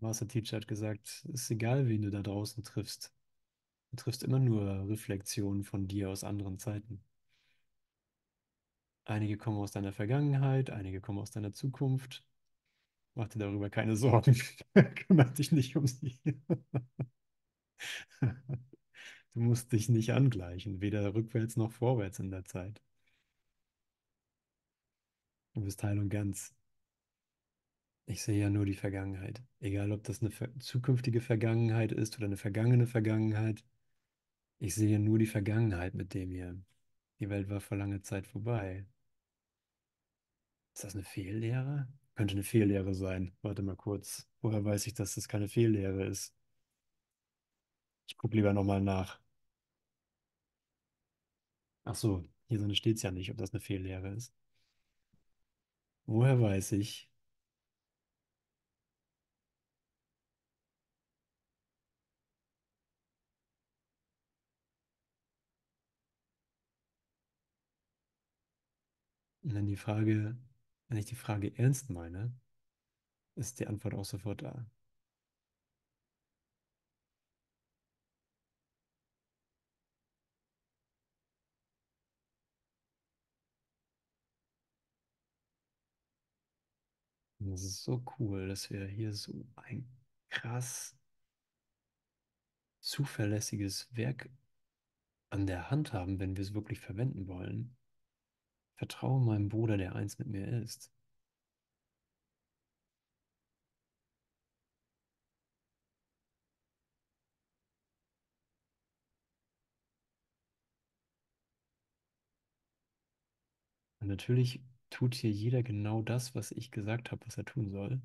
Master Teacher hat gesagt, es ist egal, wen du da draußen triffst. Du triffst immer nur Reflexionen von dir aus anderen Zeiten. Einige kommen aus deiner Vergangenheit, einige kommen aus deiner Zukunft. Mach dir darüber keine <laughs> Sorgen. Kümmere dich nicht um sie. <laughs> Du musst dich nicht angleichen, weder rückwärts noch vorwärts in der Zeit. Du bist heil und ganz. Ich sehe ja nur die Vergangenheit. Egal, ob das eine zukünftige Vergangenheit ist oder eine vergangene Vergangenheit. Ich sehe nur die Vergangenheit mit dem hier. Die Welt war vor langer Zeit vorbei. Ist das eine Fehllehre? Könnte eine Fehllehre sein. Warte mal kurz. Woher weiß ich, dass das keine Fehllehre ist? Ich gucke lieber nochmal nach. Ach so, hier drin steht es ja nicht, ob das eine Fehllehre ist. Woher weiß ich? Und dann die Frage, wenn ich die Frage ernst meine, ist die Antwort auch sofort da. Das ist so cool, dass wir hier so ein krass zuverlässiges Werk an der Hand haben, wenn wir es wirklich verwenden wollen. Vertraue meinem Bruder, der eins mit mir ist. Und natürlich tut hier jeder genau das, was ich gesagt habe, was er tun soll.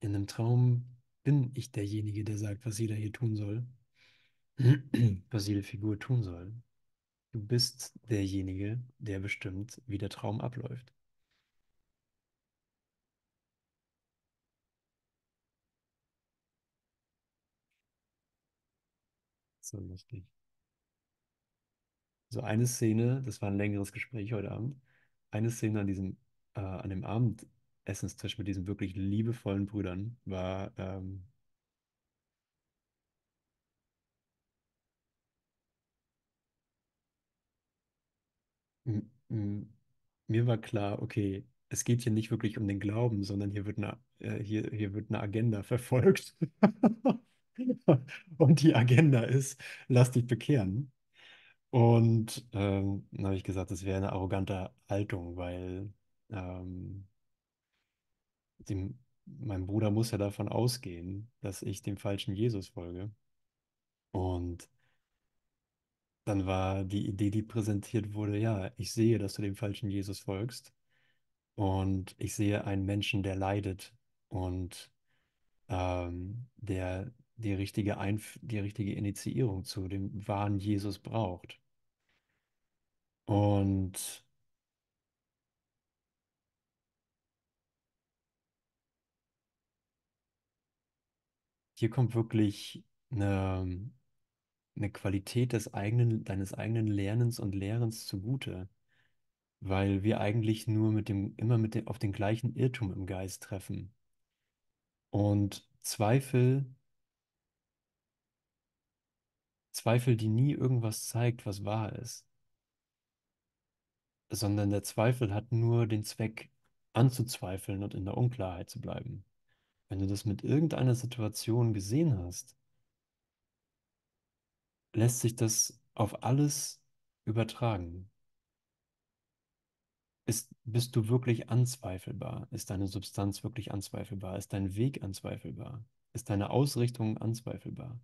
In einem Traum bin ich derjenige, der sagt, was jeder hier tun soll, <clears throat> was jede Figur tun soll. Du bist derjenige, der bestimmt, wie der Traum abläuft. So lustig. So eine Szene, das war ein längeres Gespräch heute Abend. Eine Szene an diesem, äh, an dem Abendessenstisch mit diesen wirklich liebevollen Brüdern war, ähm, mir war klar, okay, es geht hier nicht wirklich um den Glauben, sondern hier wird eine, äh, hier, hier wird eine Agenda <laughs> verfolgt. Und die Agenda ist, lass dich bekehren. Und ähm, dann habe ich gesagt, das wäre eine arrogante Haltung, weil ähm, dem, mein Bruder muss ja davon ausgehen, dass ich dem falschen Jesus folge. Und dann war die Idee, die präsentiert wurde, ja, ich sehe, dass du dem falschen Jesus folgst. Und ich sehe einen Menschen, der leidet und ähm, der die richtige Einf die richtige Initiierung zu dem wahren Jesus braucht. Und hier kommt wirklich eine eine Qualität des eigenen, deines eigenen Lernens und Lehrens zugute, weil wir eigentlich nur mit dem, immer mit dem, auf den gleichen Irrtum im Geist treffen. Und Zweifel, Zweifel, die nie irgendwas zeigt, was wahr ist, sondern der Zweifel hat nur den Zweck, anzuzweifeln und in der Unklarheit zu bleiben. Wenn du das mit irgendeiner Situation gesehen hast, lässt sich das auf alles übertragen. Ist, bist du wirklich anzweifelbar? Ist deine Substanz wirklich anzweifelbar? Ist dein Weg anzweifelbar? Ist deine Ausrichtung anzweifelbar?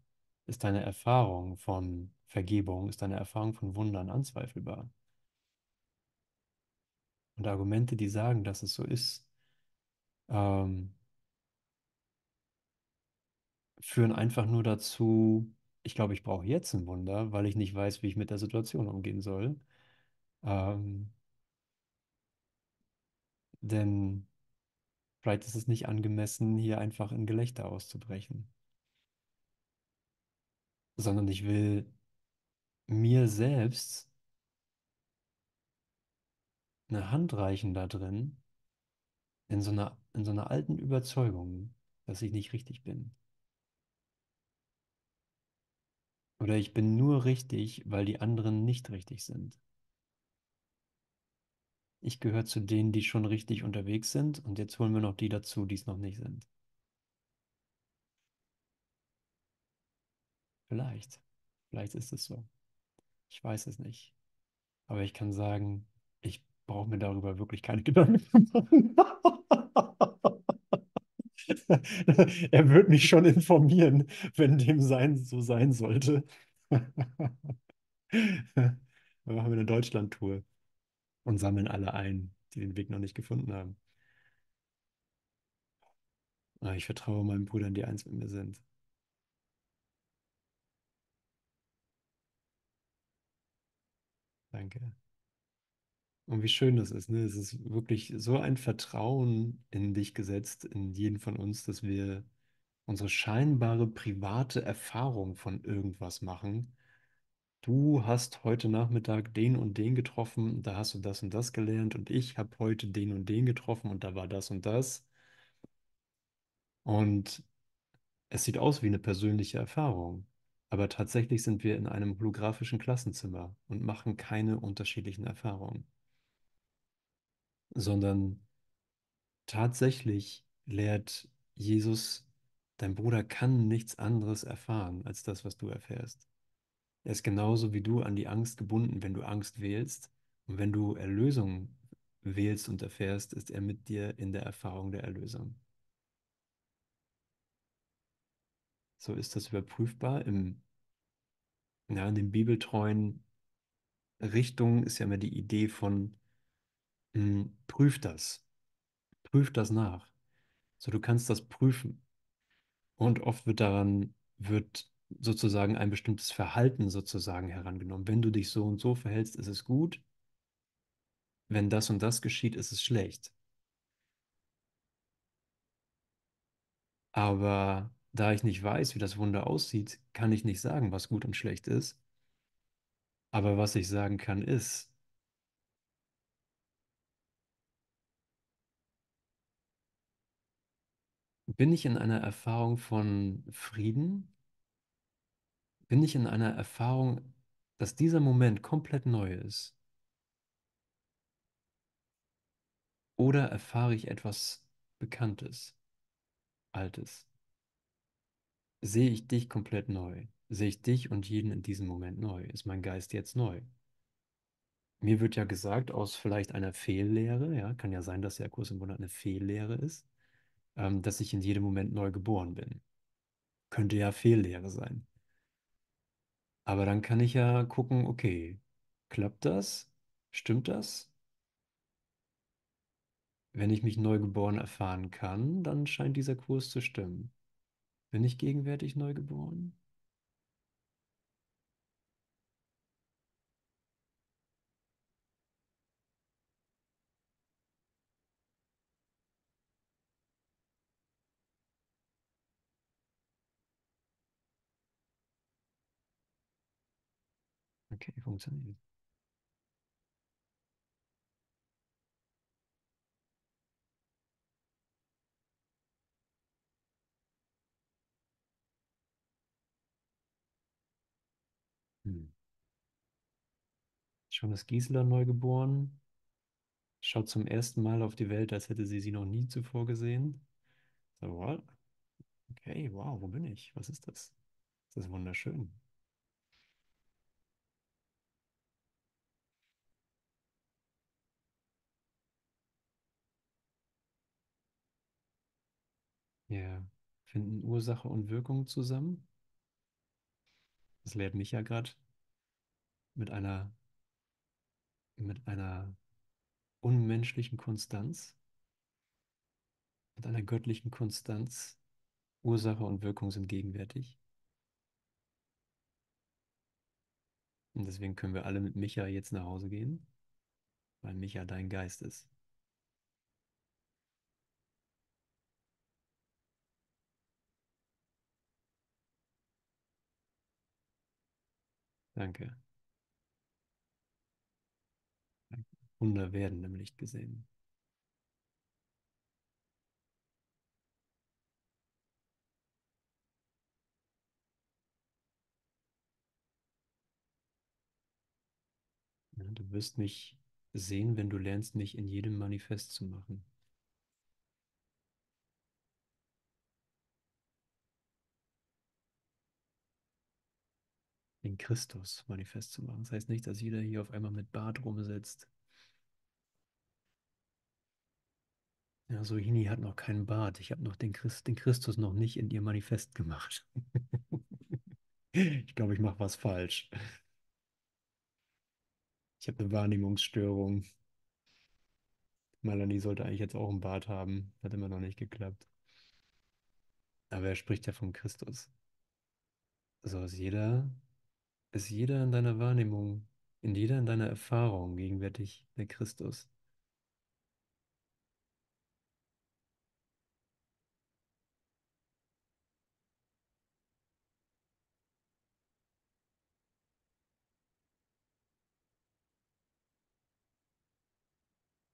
Ist deine Erfahrung von Vergebung, ist deine Erfahrung von Wundern anzweifelbar? Und Argumente, die sagen, dass es so ist, ähm, führen einfach nur dazu, ich glaube, ich brauche jetzt ein Wunder, weil ich nicht weiß, wie ich mit der Situation umgehen soll. Ähm, denn vielleicht ist es nicht angemessen, hier einfach in Gelächter auszubrechen, sondern ich will mir selbst eine Hand reichen da drin, in so einer, in so einer alten Überzeugung, dass ich nicht richtig bin. Oder ich bin nur richtig, weil die anderen nicht richtig sind. Ich gehöre zu denen, die schon richtig unterwegs sind und jetzt holen wir noch die dazu, die es noch nicht sind. Vielleicht. Vielleicht ist es so. Ich weiß es nicht. Aber ich kann sagen, ich brauche mir darüber wirklich keine <laughs> Gedanken machen. <laughs> Er wird mich schon informieren, wenn dem sein so sein sollte. <laughs> Dann machen wir eine Deutschland-Tour und sammeln alle ein, die den Weg noch nicht gefunden haben. Aber ich vertraue meinen Brüdern, die eins mit mir sind. Danke. Und wie schön das ist, ne? Es ist wirklich so ein Vertrauen in dich gesetzt, in jeden von uns, dass wir unsere scheinbare private Erfahrung von irgendwas machen. Du hast heute Nachmittag den und den getroffen, da hast du das und das gelernt und ich habe heute den und den getroffen und da war das und das. Und es sieht aus wie eine persönliche Erfahrung, aber tatsächlich sind wir in einem holographischen Klassenzimmer und machen keine unterschiedlichen Erfahrungen, sondern tatsächlich lehrt Jesus, dein Bruder kann nichts anderes erfahren als das, was du erfährst. Er ist genauso wie du an die Angst gebunden, wenn du Angst wählst. Und wenn du Erlösung wählst und erfährst, ist er mit dir in der Erfahrung der Erlösung. So ist das überprüfbar. Im, ja, in den bibeltreuen Richtungen ist ja immer die Idee von, hm, prüf das, prüf das nach. So, du kannst das prüfen. Und oft wird daran, wird sozusagen ein bestimmtes Verhalten sozusagen herangenommen. Wenn du dich so und so verhältst, ist es gut. Wenn das und das geschieht, ist es schlecht. Aber da ich nicht weiß, wie das Wunder aussieht, kann ich nicht sagen, was gut und schlecht ist. Aber was ich sagen kann, ist, bin ich in einer Erfahrung von Frieden? Bin ich in einer Erfahrung, dass dieser Moment komplett neu ist? Oder erfahre ich etwas Bekanntes, Altes? Sehe ich dich komplett neu? Sehe ich dich und jeden in diesem Moment neu? Ist mein Geist jetzt neu? Mir wird ja gesagt, aus vielleicht einer Fehllehre, ja, kann ja sein, dass der Kurs im Wundern eine Fehllehre ist, ähm, dass ich in jedem Moment neu geboren bin. Könnte ja Fehllehre sein. Aber dann kann ich ja gucken, okay, klappt das? Stimmt das? Wenn ich mich neugeboren erfahren kann, dann scheint dieser Kurs zu stimmen. Bin ich gegenwärtig neugeboren? Okay, funktioniert. Hm. Schon ist Gisela neugeboren, schaut zum ersten Mal auf die Welt, als hätte sie sie noch nie zuvor gesehen. So, what? Okay, wow, wo bin ich? Was ist das? Das ist wunderschön. Ja, finden Ursache und Wirkung zusammen. Das lehrt mich ja gerade mit einer, mit einer unmenschlichen Konstanz, mit einer göttlichen Konstanz. Ursache und Wirkung sind gegenwärtig. Und deswegen können wir alle mit Micha jetzt nach Hause gehen, weil Micha dein Geist ist. Danke. Wunder werden im Licht gesehen. Du wirst mich sehen, wenn du lernst, mich in jedem Manifest zu machen. Den Christus manifest zu machen. Das heißt nicht, dass jeder hier auf einmal mit Bart rumsitzt. Ja, Sohini hat noch keinen Bart. Ich habe noch den, Christ, den Christus noch nicht in ihr Manifest gemacht. <laughs> Ich glaube, ich mache was falsch. Ich habe eine Wahrnehmungsstörung. Melanie sollte eigentlich jetzt auch einen Bart haben. Hat immer noch nicht geklappt. Aber er spricht ja vom Christus. Also ist jeder, ist jeder in deiner Wahrnehmung, in jeder in deiner Erfahrung gegenwärtig der Christus.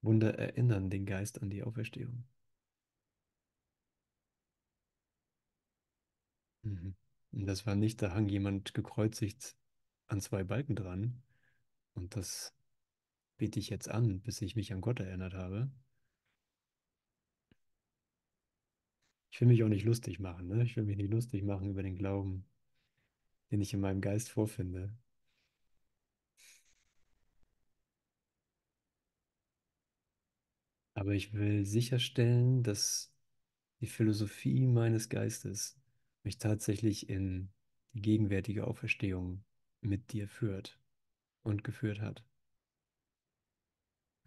Wunder erinnern den Geist an die Auferstehung. Mhm. Das war nicht, da hang jemand gekreuzigt an zwei Balken dran. Und das bete ich jetzt an, bis ich mich an Gott erinnert habe. Ich will mich auch nicht lustig machen, ne? Ich will mich nicht lustig machen über den Glauben, den ich in meinem Geist vorfinde. Aber ich will sicherstellen, dass die Philosophie meines Geistes mich tatsächlich in die gegenwärtige Auferstehung mit dir führt und geführt hat.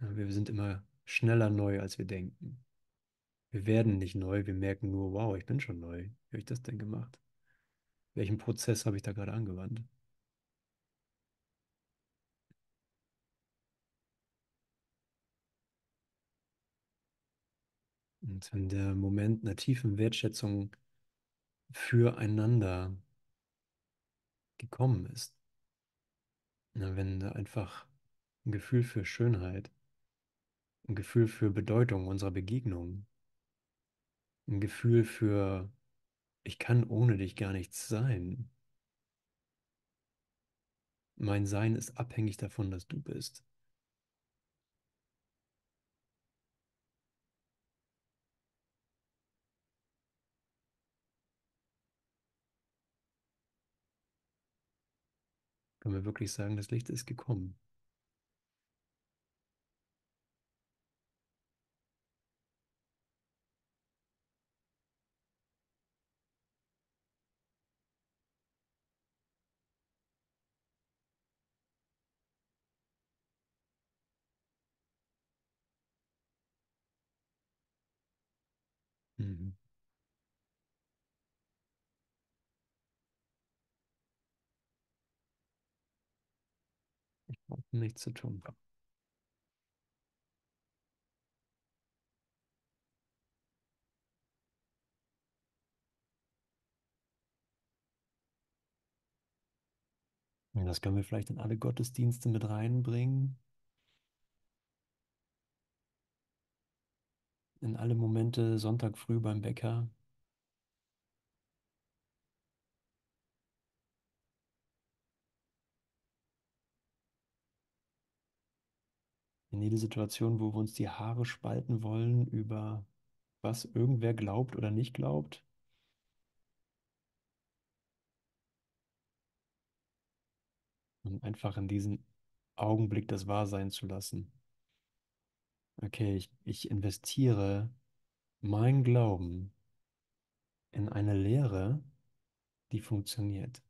Wir sind immer schneller neu, als wir denken. Wir werden nicht neu, wir merken nur, wow, ich bin schon neu. Wie habe ich das denn gemacht? Welchen Prozess habe ich da gerade angewandt? Und wenn der Moment einer tiefen Wertschätzung füreinander gekommen ist, na, wenn da einfach ein Gefühl für Schönheit, ein Gefühl für Bedeutung unserer Begegnung, ein Gefühl für, ich kann ohne dich gar nichts sein. Mein Sein ist abhängig davon, dass du bist. Können wir wirklich sagen, das Licht ist gekommen. Mhm. Nichts zu tun. Das können wir vielleicht in alle Gottesdienste mit reinbringen, in alle Momente Sonntag früh beim Bäcker. In jede Situation, wo wir uns die Haare spalten wollen über was irgendwer glaubt oder nicht glaubt. Und einfach in diesem Augenblick das wahr sein zu lassen. Okay, ich, ich investiere mein Glauben in eine Lehre, die funktioniert,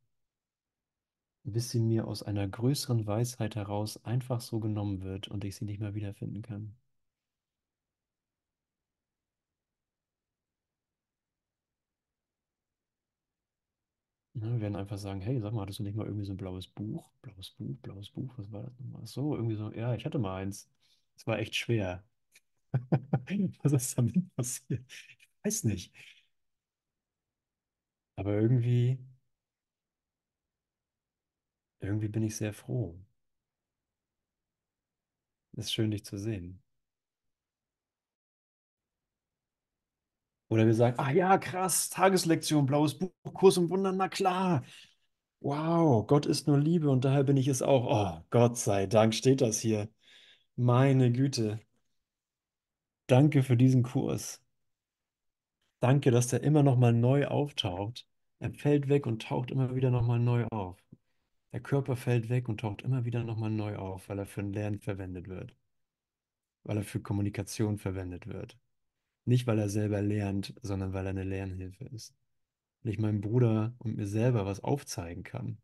bis sie mir aus einer größeren Weisheit heraus einfach so genommen wird und ich sie nicht mehr wiederfinden kann. Wir werden einfach sagen, hey, sag mal, hattest du nicht mal irgendwie so ein blaues Buch? Blaues Buch, blaues Buch, was war das nochmal? Ach So, irgendwie so, ja, ich hatte mal eins. Es war echt schwer. <laughs> Was ist damit passiert? Ich weiß nicht. Aber irgendwie, irgendwie bin ich sehr froh. Ist schön, dich zu sehen. Oder wir sagen, ah ja, krass, Tageslektion, blaues Buch, Kurs im Wundern, na klar. Wow, Gott ist nur Liebe und daher bin ich es auch. Oh, Gott sei Dank steht das hier. Meine Güte. Danke für diesen Kurs. Danke, dass der immer noch mal neu auftaucht. Er fällt weg und taucht immer wieder noch mal neu auf. Der Körper fällt weg und taucht immer wieder noch mal neu auf, weil er für ein Lernen verwendet wird, weil er für Kommunikation verwendet wird. Nicht, weil er selber lernt, sondern weil er eine Lernhilfe ist. Weil ich meinem Bruder und mir selber was aufzeigen kann.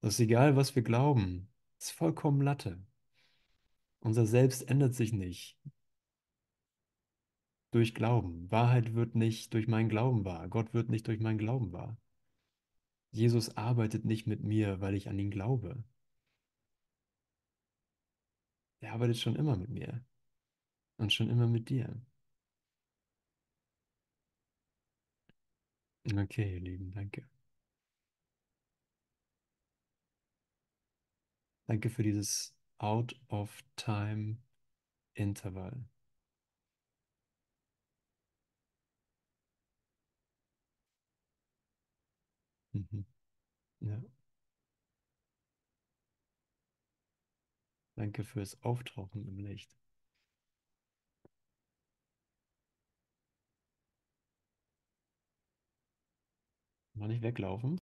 Das ist egal, was wir glauben. Das ist vollkommen Latte. Unser Selbst ändert sich nicht durch Glauben. Wahrheit wird nicht durch meinen Glauben wahr. Gott wird nicht durch meinen Glauben wahr. Jesus arbeitet nicht mit mir, weil ich an ihn glaube. Er arbeitet schon immer mit mir und schon immer mit dir. Okay, ihr Lieben, danke. Danke für dieses Out of Time Intervall. Mhm. Ja, danke fürs Auftauchen im Licht. Mal nicht weglaufen.